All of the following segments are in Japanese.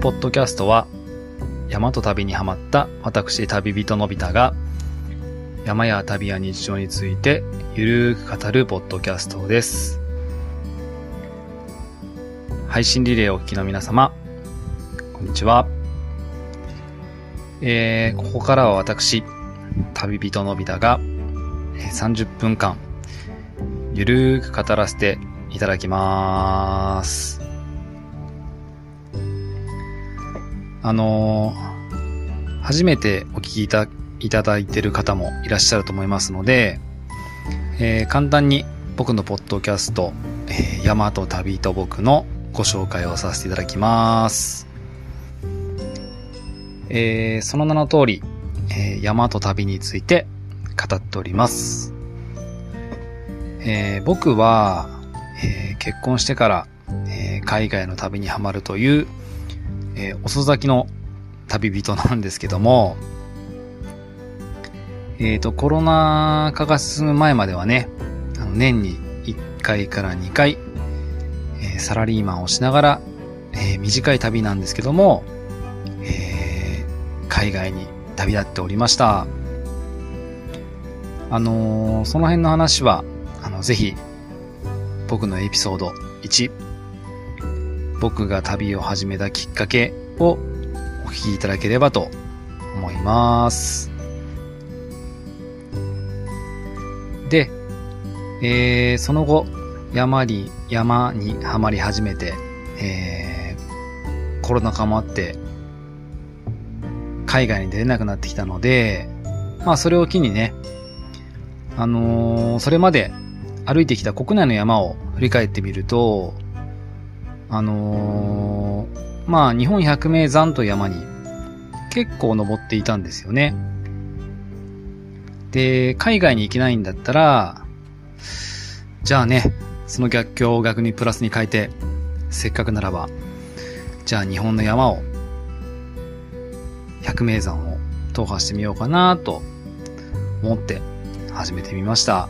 ポッドキャストは、山と旅にハマった私旅人のび太が、山や旅や日常についてゆるーく語るポッドキャストです。配信リレーをお聞きの皆様、こんにちは。えー、ここからは私、旅人のび太が、30分間、ゆるーく語らせていただきます。あのー、初めてお聞きいたいただいている方もいらっしゃると思いますので、えー、簡単に僕のポッドキャスト、えー、山と旅と僕のご紹介をさせていただきます。えー、その名の通り、えー、山と旅について語っております。えー、僕は、えー、結婚してから、えー、海外の旅にはまるという、えー、遅咲きの旅人なんですけども、えっ、ー、と、コロナ禍が進む前まではね、あの年に1回から2回、えー、サラリーマンをしながら、え、短い旅なんですけども、え、海外に旅立っておりました。あの、その辺の話は、あの、ぜひ、僕のエピソード1、僕が旅を始めたきっかけをお聞きいただければと思います。で、えー、その後、山に、山にはまり始めて、えー、コロナ禍もあって、海外に出れなくなってきたので、まあそれを機にね、あのー、それまで歩いてきた国内の山を振り返ってみると、あのー、まあ日本百名山という山に結構登っていたんですよね。で、海外に行けないんだったら、じゃあね、その逆境を逆にプラスに変えて、せっかくならば、じゃあ日本の山を、百名山を踏破してみようかなと思って始めてみました。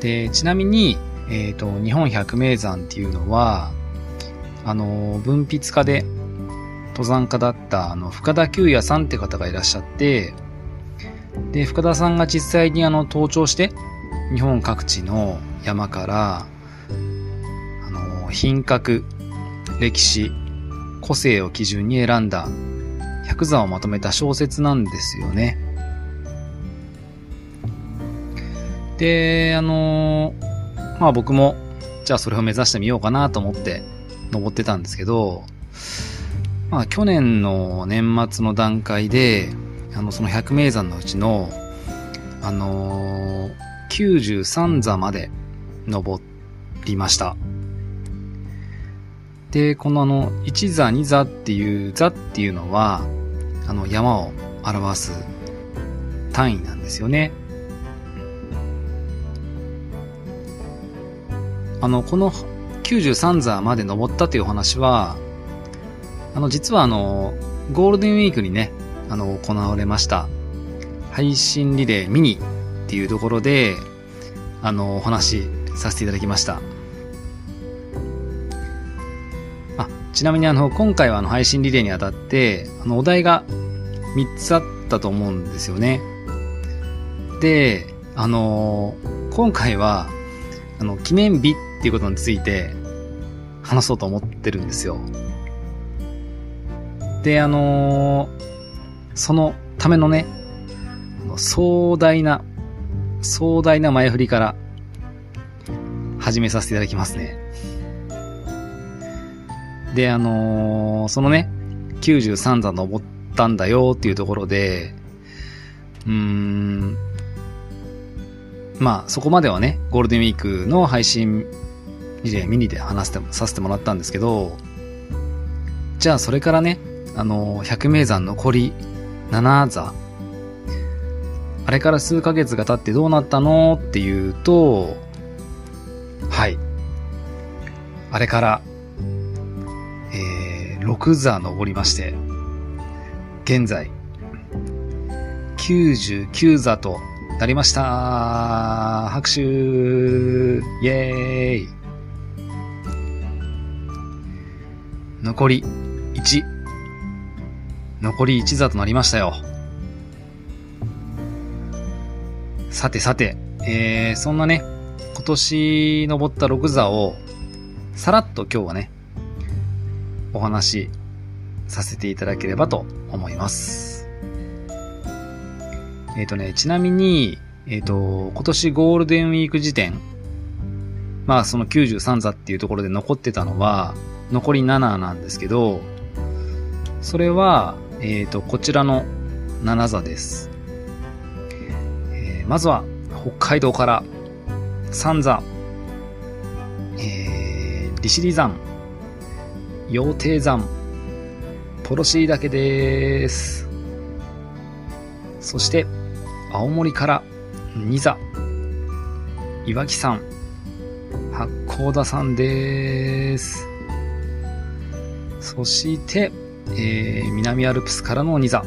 で、ちなみに、えっ、ー、と、日本百名山っていうのは、あの、分泌家で登山家だったあの深田久也さんって方がいらっしゃって、で、深田さんが実際にあの登頂して、日本各地の山から、あの、品格、歴史、個性を基準に選んだ百座をまとめた小説なんですよね。で、あのまあ僕も、じゃあそれを目指してみようかなと思って登ってたんですけど、まあ、去年の年末の段階で、あの、その百名山のうちの、あのー、93座まで登りました。で、このあの、1座、2座っていう座っていうのは、あの、山を表す単位なんですよね。あの、この93座まで登ったというお話は、あの、実はあの、ゴールデンウィークにね、あの、行われました、配信リレーミニっていうところで、あの、お話しさせていただきました。あ、ちなみにあの、今回はあの、配信リレーにあたって、あの、お題が3つあったと思うんですよね。で、あの、今回は、あの、記念日っっていうことについて話そうと思ってるんですよ。で、あのー、そのためのね、壮大な、壮大な前振りから始めさせていただきますね。で、あのー、そのね、93座登ったんだよっていうところで、うーん、まあ、そこまではね、ゴールデンウィークの配信リレーミニで話してさせてもらったんですけど、じゃあそれからね、あの、百名山残り7座。あれから数ヶ月が経ってどうなったのっていうと、はい。あれから、えー、6座登りまして、現在、99座となりました拍手イェーイ残り1。残り1座となりましたよ。さてさて、えー、そんなね、今年登った6座を、さらっと今日はね、お話しさせていただければと思います。えっ、ー、とね、ちなみに、えっ、ー、と、今年ゴールデンウィーク時点、まあその93座っていうところで残ってたのは、残り7なんですけど、それは、えっ、ー、と、こちらの7座です。えー、まずは、北海道から三座、えー、利尻山、羊蹄山、ポロシー岳です。そして、青森から二座、岩木山、八甲田山です。そして、えー、南アルプスからの二座、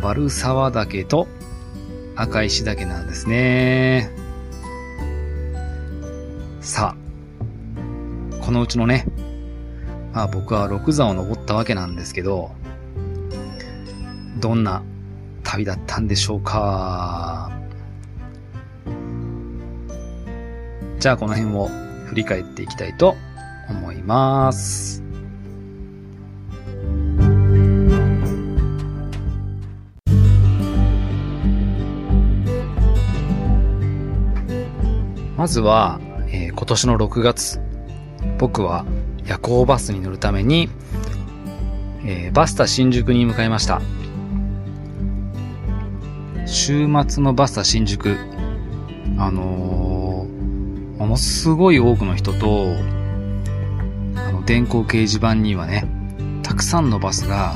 バルサワ岳と赤石岳なんですね。さあ、このうちのね、まあ僕は6座を登ったわけなんですけど、どんな旅だったんでしょうか。じゃあこの辺を振り返っていきたいと思います。まずは、えー、今年の6月、僕は夜行バスに乗るために、えー、バスタ新宿に向かいました。週末のバスタ新宿、あのー、ものすごい多くの人と、あの、電光掲示板にはね、たくさんのバスが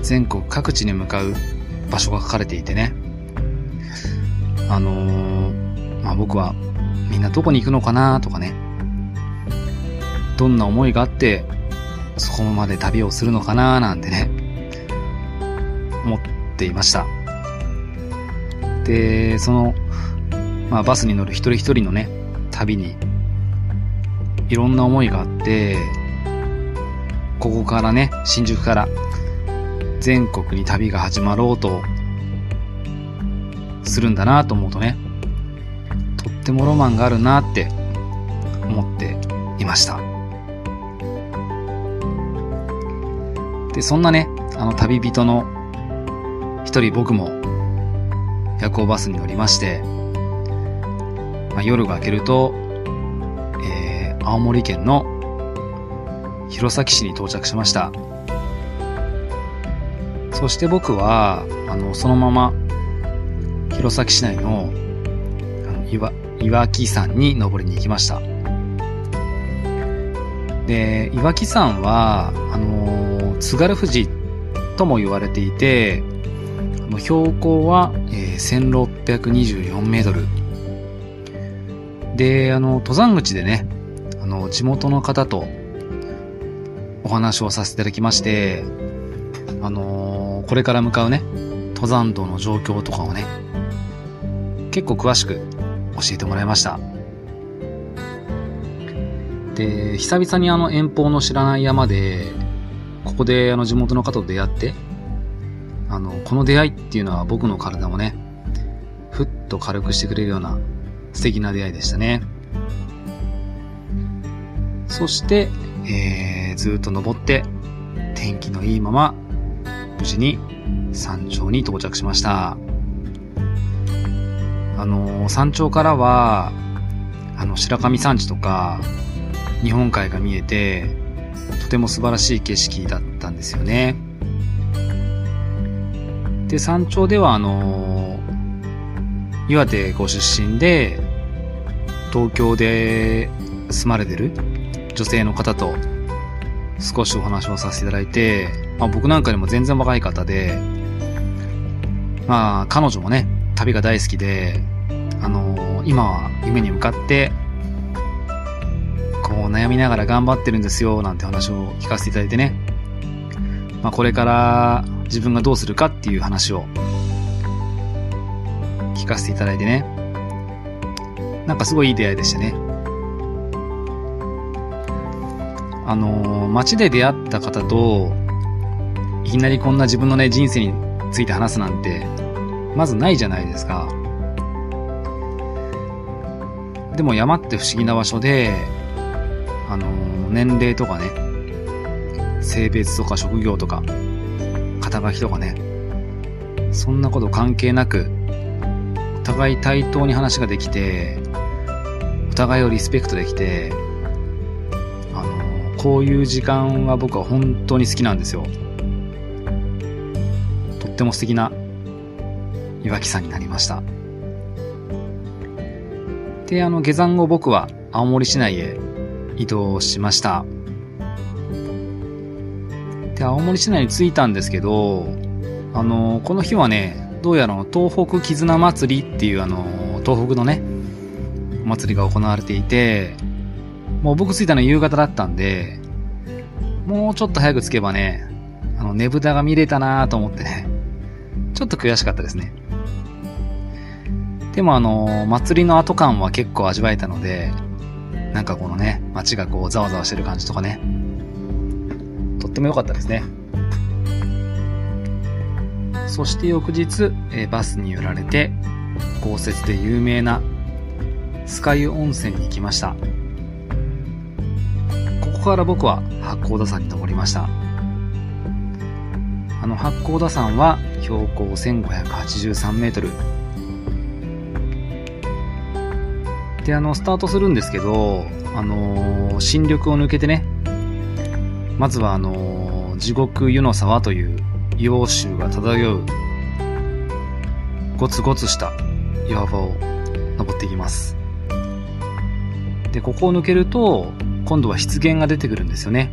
全国各地に向かう場所が書かれていてね、あのー、まあ、僕はみんなどこに行くのかなとかね。どんな思いがあって、そこまで旅をするのかななんてね、思っていました。で、その、まあバスに乗る一人一人のね、旅に、いろんな思いがあって、ここからね、新宿から全国に旅が始まろうとするんだなと思うとね、ってもロマンがあるなって思っていました。で、そんなね、あの旅人の一人僕も夜行バスに乗りまして、まあ、夜が明けると、えー、青森県の弘前市に到着しました。そして僕は、あの、そのまま、弘前市内の岩、岩木山に登りに行きました。で、岩木山は、あの、津軽富士とも言われていて、標高は、えー、1624メートル。で、あの、登山口でね、あの、地元の方とお話をさせていただきまして、あのー、これから向かうね、登山道の状況とかをね、結構詳しく教えてもらいました。で、久々にあの遠方の知らない山で、ここであの地元の方と出会って、あの、この出会いっていうのは僕の体もね、ふっと軽くしてくれるような素敵な出会いでしたね。そして、えー、ずっと登って、天気のいいまま、無事に山頂に到着しました。あの、山頂からは、あの、白神山地とか、日本海が見えて、とても素晴らしい景色だったんですよね。で、山頂では、あの、岩手ご出身で、東京で住まれてる女性の方と少しお話をさせていただいて、まあ、僕なんかよりも全然若い方で、まあ彼女もね、旅が大好きで、あのー、今は夢に向かって、こう悩みながら頑張ってるんですよ、なんて話を聞かせていただいてね。まあこれから自分がどうするかっていう話を聞かせていただいてね。なんかすごいいい出会いでしたね。あのー、街で出会った方と、いきなりこんな自分のね、人生について話すなんて、まずないじゃないですか。でも山って不思議な場所で、あの、年齢とかね、性別とか職業とか、肩書きとかね、そんなこと関係なく、お互い対等に話ができて、お互いをリスペクトできて、あの、こういう時間は僕は本当に好きなんですよ。とっても素敵な岩木山になりました。で、あの、下山後僕は青森市内へ移動しました。で、青森市内に着いたんですけど、あの、この日はね、どうやら東北絆祭りっていうあの、東北のね、お祭りが行われていて、もう僕着いたの夕方だったんで、もうちょっと早く着けばね、あの、ねぶたが見れたなと思ってね、ちょっと悔しかったですね。でもあの、祭りの後感は結構味わえたので、なんかこのね、街がこうざわざわしてる感じとかね、とっても良かったですね。そして翌日、えバスに揺られて、豪雪で有名な酸ヶ湯温泉に行きました。ここから僕は八甲田山に登りました。あの八甲田山は標高1583メートル、で、あの、スタートするんですけど、あの、新緑を抜けてね、まずはあの、地獄湯の沢という硫黄臭が漂う、ゴツゴツした岩場を登っていきます。で、ここを抜けると、今度は湿原が出てくるんですよね。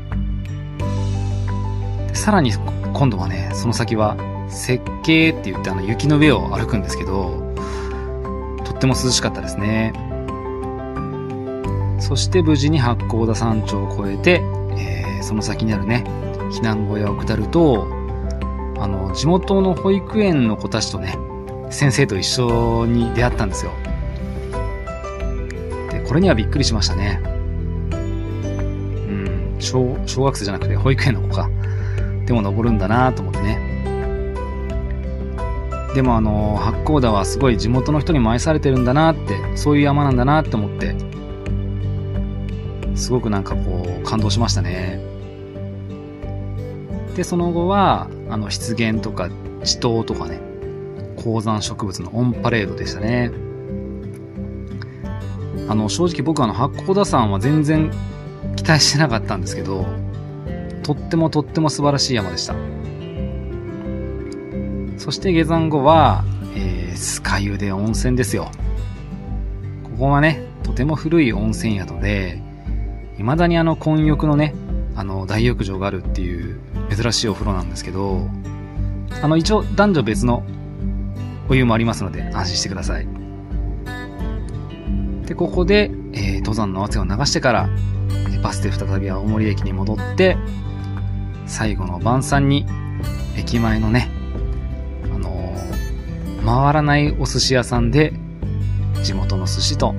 さらに、今度はね、その先は、雪景って言ってあの雪の上を歩くんですけど、とっても涼しかったですね。そして無事に八甲田山頂を越えて、えー、その先にあるね、避難小屋を下ると、あの、地元の保育園の子たちとね、先生と一緒に出会ったんですよ。で、これにはびっくりしましたね。うん、小、小学生じゃなくて保育園の子か。でも登るんだなと思ってね。でもあの、八甲田はすごい地元の人にも愛されてるんだなって、そういう山なんだなって思って、すごくなんかこう、感動しましたね。で、その後は、あの、湿原とか地頭とかね、高山植物のオンパレードでしたね。あの、正直僕あの、八甲田山は全然期待してなかったんですけど、とってもとっても素晴らしい山でした。そして下山後は、えー、スカユで温泉ですよ。ここはね、とても古い温泉宿で、未だにあの混浴のね、あの大浴場があるっていう珍しいお風呂なんですけど、あの一応男女別のお湯もありますので安心してください。で、ここで、えー、登山の汗を流してから、バスで再び青森駅に戻って、最後の晩餐に、駅前のね、あのー、回らないお寿司屋さんで、地元の寿司と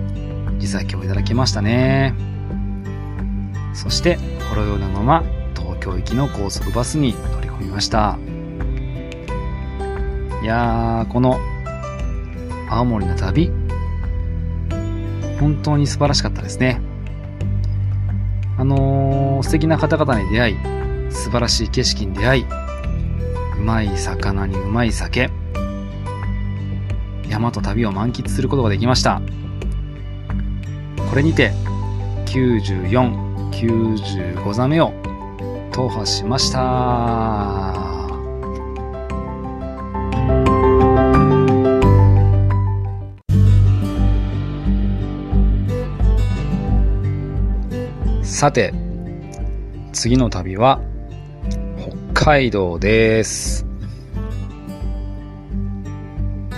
地酒をいただきましたね。そしてほろ酔いのまま東京行きの高速バスに乗り込みました。いやーこの青森の旅。本当に素晴らしかったですね。あのー、素敵な方々に出会い素晴らしい景色に出会いうまい魚にうまい酒山と旅を満喫することができました。これにて94 95座目を踏破しました。さて次の旅は北海道です。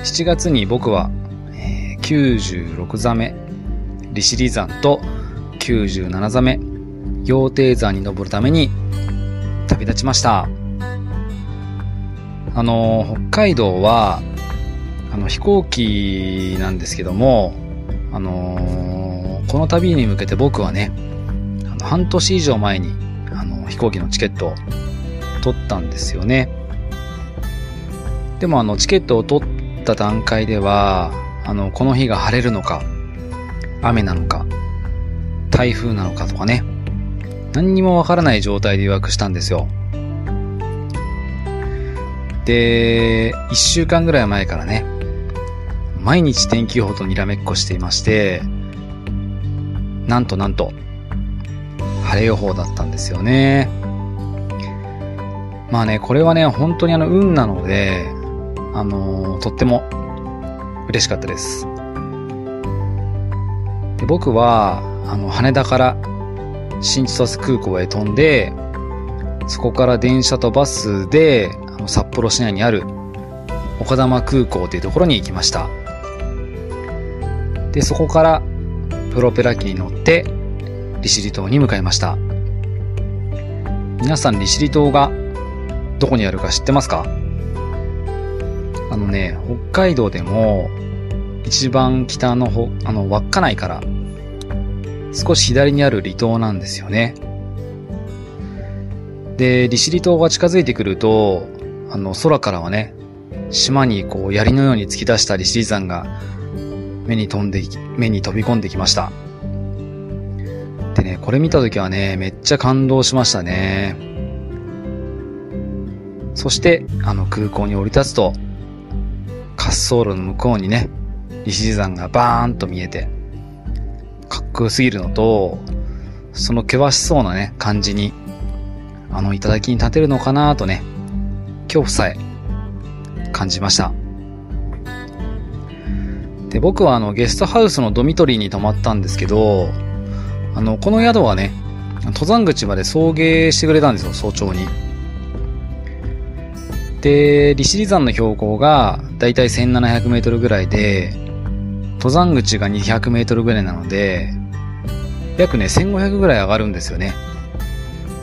7月に僕は、えー、96座目利尻山と97座目羊蹄山に登るために旅立ちました。あの、北海道は、あの、飛行機なんですけども、あのこの旅に向けて僕はね、あの半年以上前に、あの、飛行機のチケットを取ったんですよね。でもあの、チケットを取った段階では、あの、この日が晴れるのか、雨なのか、台風なのかとかね、何にもわからない状態で予約したんですよ。で、一週間ぐらい前からね、毎日天気予報とにらめっこしていまして、なんとなんと、晴れ予報だったんですよね。まあね、これはね、本当にあの、運なので、あのー、とっても嬉しかったです。で僕は、あの、羽田から新千歳空港へ飛んで、そこから電車とバスで、あの札幌市内にある岡玉空港というところに行きました。で、そこからプロペラ機に乗って利尻島に向かいました。皆さん利尻島がどこにあるか知ってますか？あのね、北海道でも一番北のほ、あの、稚内から少し左にある離島なんですよね。で、利尻島が近づいてくると、あの、空からはね、島にこう槍のように突き出した利尻山が目に飛んで、目に飛び込んできました。でね、これ見た時はね、めっちゃ感動しましたね。そして、あの空港に降り立つと、滑走路の向こうにね、利尻山がバーンと見えて、かっこよすぎるのと、その険しそうなね、感じに、あの、頂に立てるのかなとね、恐怖さえ感じました。で、僕はあの、ゲストハウスのドミトリーに泊まったんですけど、あの、この宿はね、登山口まで送迎してくれたんですよ、早朝に。で、利尻山の標高がだいたい1700メートルぐらいで、登山口が200メートルぐらいなので、約ね、1500ぐらい上がるんですよね。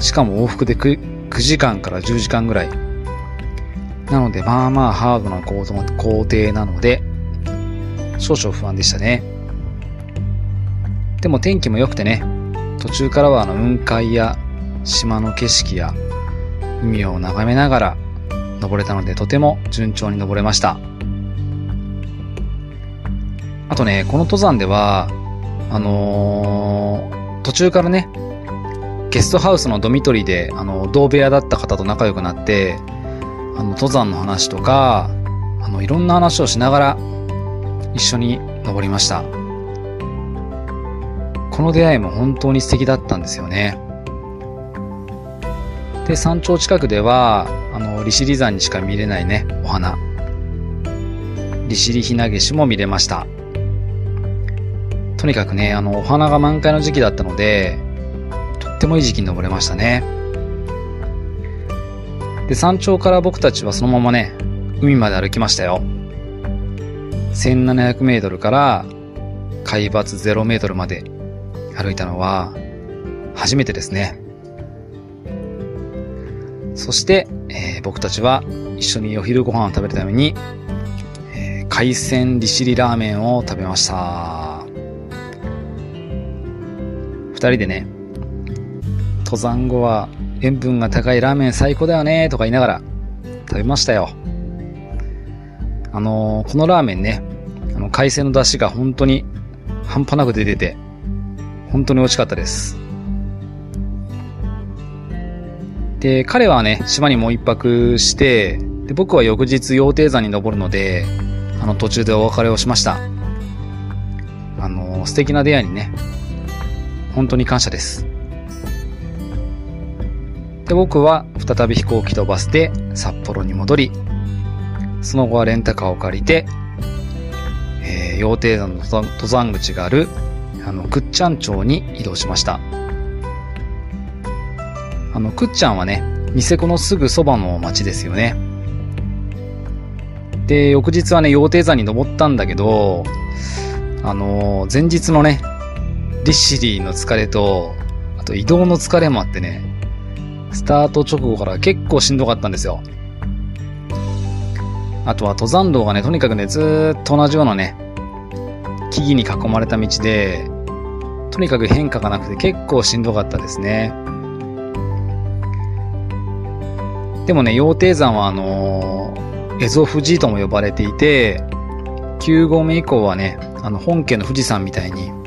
しかも往復で 9, 9時間から10時間ぐらい。なので、まあまあハードな工程なので、少々不安でしたね。でも天気も良くてね、途中からはあの雲海や島の景色や海を眺めながら登れたのでとても順調に登れました。あとね、この登山では、あのー、途中からね、ゲストハウスのドミトリーで、あの、同部屋だった方と仲良くなって、あの、登山の話とか、あの、いろんな話をしながら、一緒に登りました。この出会いも本当に素敵だったんですよね。で、山頂近くでは、あの、利尻山にしか見れないね、お花。利尻ひなげしも見れました。とにかくね、あの、お花が満開の時期だったので、とってもいい時期に登れましたね。で、山頂から僕たちはそのままね、海まで歩きましたよ。1700メートルから海抜0メートルまで歩いたのは初めてですね。そして、えー、僕たちは一緒にお昼ご飯を食べるために、えー、海鮮利尻ラーメンを食べました。二人でね、登山後は塩分が高いラーメン最高だよねとか言いながら食べましたよ。あのー、このラーメンね、あの、海鮮の出汁が本当に半端なく出てて、本当に美味しかったです。で、彼はね、島にもう一泊して、で、僕は翌日羊蹄山に登るので、あの、途中でお別れをしました。あの、素敵な出会いにね、本当に感謝です。で、僕は再び飛行機とバスで札幌に戻り、その後はレンタカーを借りて、えー、羊蹄山の登山口がある、あの、くっちゃん町に移動しました。あの、くっちゃんはね、ニセコのすぐそばの町ですよね。で、翌日はね、羊蹄山に登ったんだけど、あのー、前日のね、リッシリーの疲れと、あと移動の疲れもあってね、スタート直後から結構しんどかったんですよ。あとは登山道がね、とにかくね、ずっと同じようなね、木々に囲まれた道で、とにかく変化がなくて結構しんどかったですね。でもね、羊蹄山はあのー、エゾ富士とも呼ばれていて、9合目以降はね、あの本家の富士山みたいに、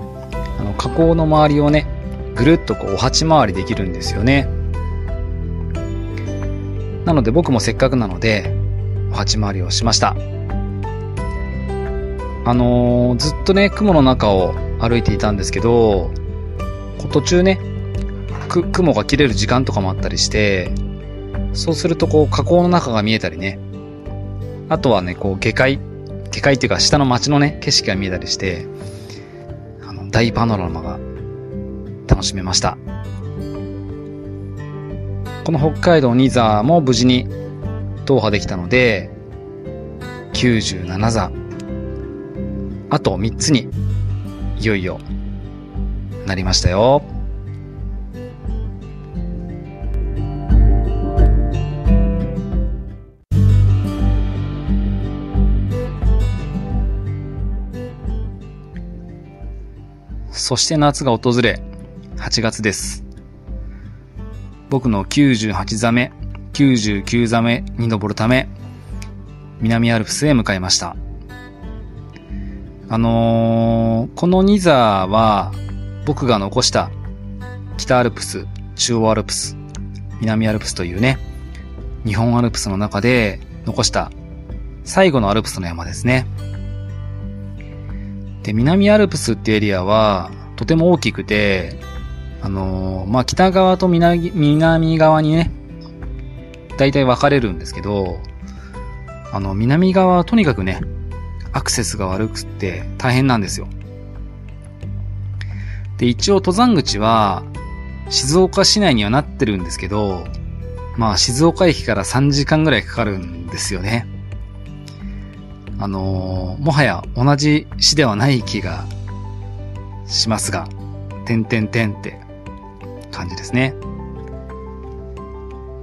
あの河口の周りをね、ぐるっとこうお鉢回りできるんですよね。なので僕もせっかくなので、お鉢回りをしました。あのー、ずっとね、雲の中を歩いていたんですけど、途中ね、雲が切れる時間とかもあったりして、そうするとこう河口の中が見えたりね、あとはね、こう下界、下界っていうか下の街のね、景色が見えたりして、大パノラマが楽しめました。この北海道2座も無事に踏破できたので、97座。あと3つに、いよいよ、なりましたよ。そして夏が訪れ、8月です。僕の98座目、99座目に登るため、南アルプスへ向かいました。あのー、この2座は、僕が残した北アルプス、中央アルプス、南アルプスというね、日本アルプスの中で残した最後のアルプスの山ですね。で、南アルプスってエリアはとても大きくて、あのー、まあ、北側と南南側にね、大体分かれるんですけど、あの、南側はとにかくね、アクセスが悪くて大変なんですよ。で、一応登山口は静岡市内にはなってるんですけど、まあ静岡駅から3時間ぐらいかかるんですよね。あのー、もはや同じ市ではない気がしますが、てんてんてんって感じですね。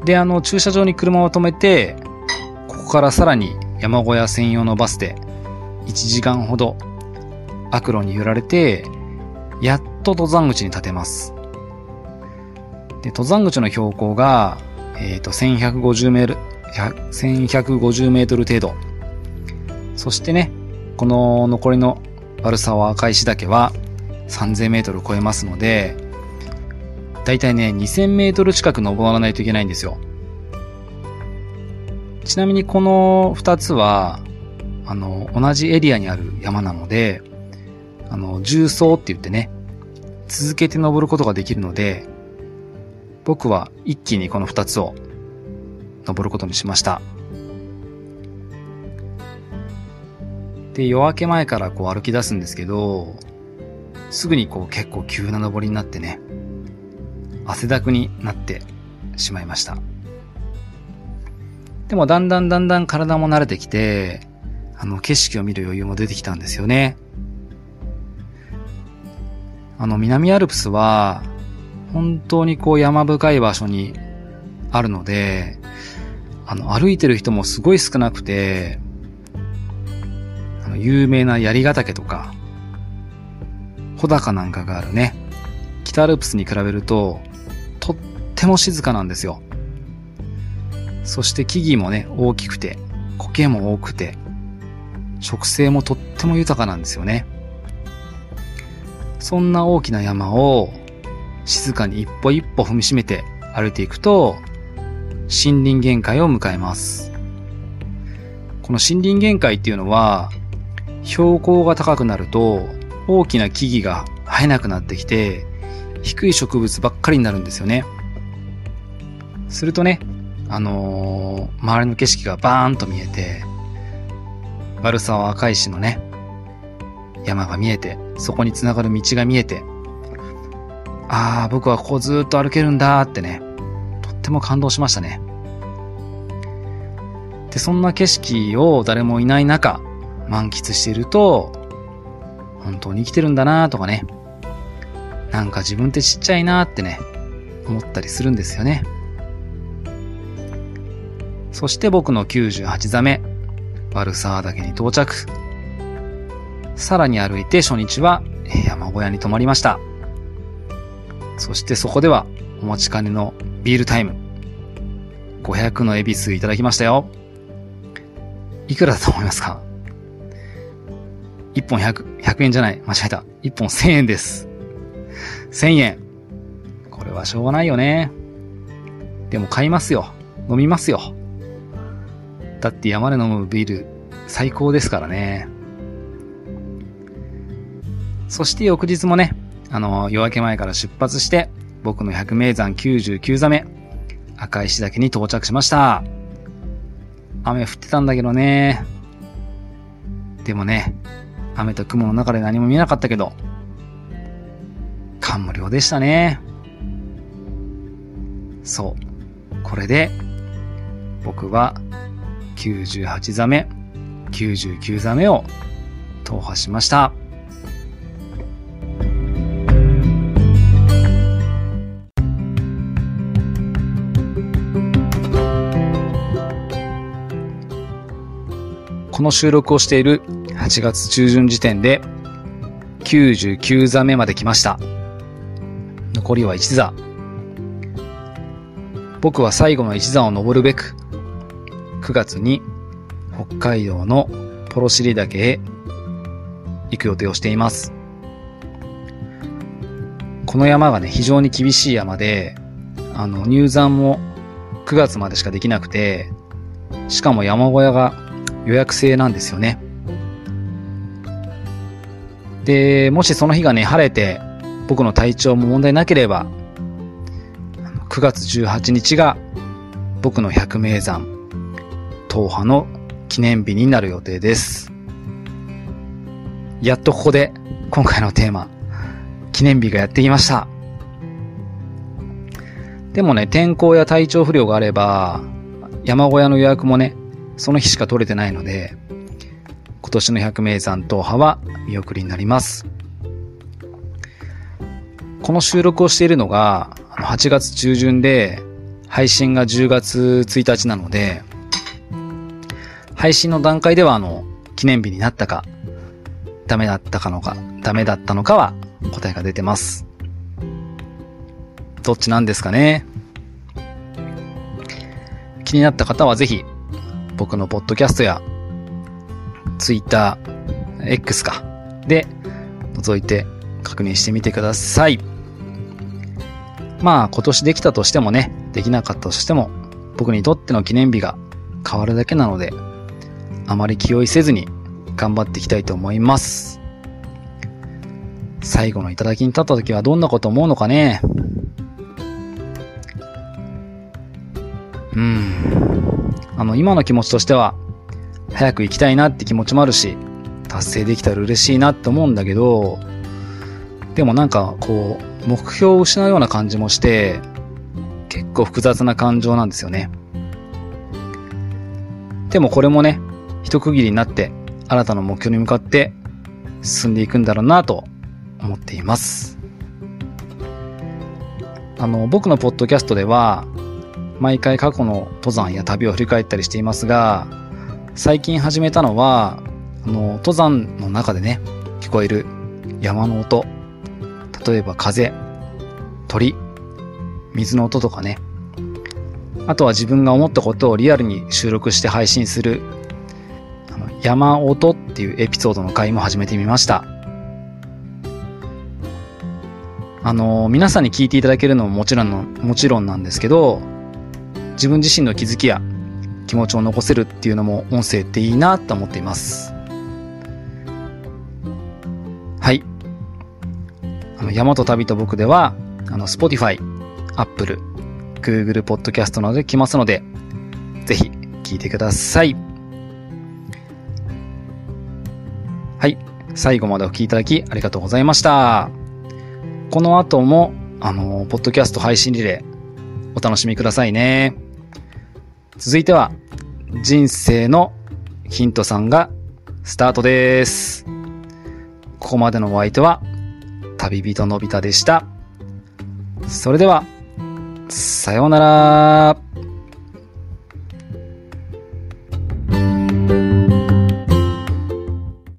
で、あの、駐車場に車を止めて、ここからさらに山小屋専用のバスで1時間ほど悪路に揺られて、やっと登山口に立てます。で、登山口の標高が、えっ、ー、と、1150メートル、1150メートル程度。そしてね、この残りのバルサワ赤石岳は3000メートル超えますので、だいたいね、2000メートル近く登らないといけないんですよ。ちなみにこの2つは、あの、同じエリアにある山なので、あの、重走って言ってね、続けて登ることができるので、僕は一気にこの2つを登ることにしました。で、夜明け前からこう歩き出すんですけど、すぐにこう結構急な登りになってね、汗だくになってしまいました。でもだんだんだんだん体も慣れてきて、あの景色を見る余裕も出てきたんですよね。あの南アルプスは本当にこう山深い場所にあるので、あの歩いてる人もすごい少なくて、の有名な槍ヶ岳とか、穂高なんかがあるね、北アルプスに比べると、とっても静かなんですよ。そして木々もね、大きくて、苔も多くて、植生もとっても豊かなんですよね。そんな大きな山を静かに一歩一歩踏みしめて歩いていくと、森林限界を迎えます。この森林限界っていうのは、標高が高くなると、大きな木々が生えなくなってきて、低い植物ばっかりになるんですよね。するとね、あのー、周りの景色がバーンと見えて、バルサワ赤石のね、山が見えて、そこにつながる道が見えて、ああ、僕はここずっと歩けるんだってね、とっても感動しましたね。で、そんな景色を誰もいない中、満喫してると、本当に生きてるんだなとかね。なんか自分ってちっちゃいなってね、思ったりするんですよね。そして僕の98座目、バルサー岳に到着。さらに歩いて初日は山小屋に泊まりました。そしてそこではお待ちかねのビールタイム。500のエビスいただきましたよ。いくらだと思いますか？?1 本100、100円じゃない。間違えた。1本1000円です。1000円。これはしょうがないよね。でも買いますよ。飲みますよ。だって山で飲むビール最高ですからね。そして翌日もね、あの、夜明け前から出発して、僕の百名山99座目、赤石岳に到着しました。雨降ってたんだけどね。でもね、雨と雲の中で何も見えなかったけど、感無量でしたね。そう。これで、僕は98座目、99座目を踏破しました。この収録をしている8月中旬時点で99座目まで来ました。残りは1座。僕は最後の1座を登るべく、9月に北海道のポロシリ岳へ行く予定をしています。この山がね、非常に厳しい山で、あの、入山も9月までしかできなくて、しかも山小屋が予約制なんですよね。で、もしその日がね、晴れて、僕の体調も問題なければ、9月18日が僕の百名山、踏破の記念日になる予定です。やっとここで今回のテーマ、記念日がやってきました。でもね、天候や体調不良があれば、山小屋の予約もね、その日しか取れてないので、今年の百名山踏破は見送りになります。この収録をしているのが8月中旬で、配信が10月1日なので、配信の段階ではあの、記念日になったか、ダメだったかのか、ダメだったのかは答えが出てます。どっちなんですかね気になった方はぜひ僕のポッドキャストや、ツイッター、X か、で、覗いて確認してみてください。まあ、今年できたとしてもね、できなかったとしても、僕にとっての記念日が変わるだけなので、あまり気負いせずに頑張っていきたいと思います。最後の頂に立った時はどんなこと思うのかねうん。あの、今の気持ちとしては、早く行きたいなって気持ちもあるし、達成できたら嬉しいなって思うんだけど、でもなんか、こう、目標を失うような感じもして、結構複雑な感情なんですよね。でもこれもね、一区切りになって、新たな目標に向かって進んでいくんだろうなと思っています。あの、僕のポッドキャストでは、毎回過去の登山や旅を振り返ったりしていますが、最近始めたのは、あの、登山の中でね、聞こえる山の音、例えば風、鳥、水の音とかね、あとは自分が思ったことをリアルに収録して配信する、あの山音っていうエピソードの回も始めてみました。あの、皆さんに聞いていただけるのももちろんの、もちろんなんですけど、自分自身の気づきや気持ちを残せるっていうのも音声っていいなと思っています。はい。あの、山と旅と僕では、あの、Spotify、Apple、Google Podcast などで来ますので、ぜひ聞いてください。はい。最後までお聴きいただきありがとうございました。この後も、あの、ポッドキャスト配信リレー、お楽しみくださいね。続いては、人生のヒントさんがスタートです。ここまでのお相手は、旅人のび太でした。それでは、さようなら。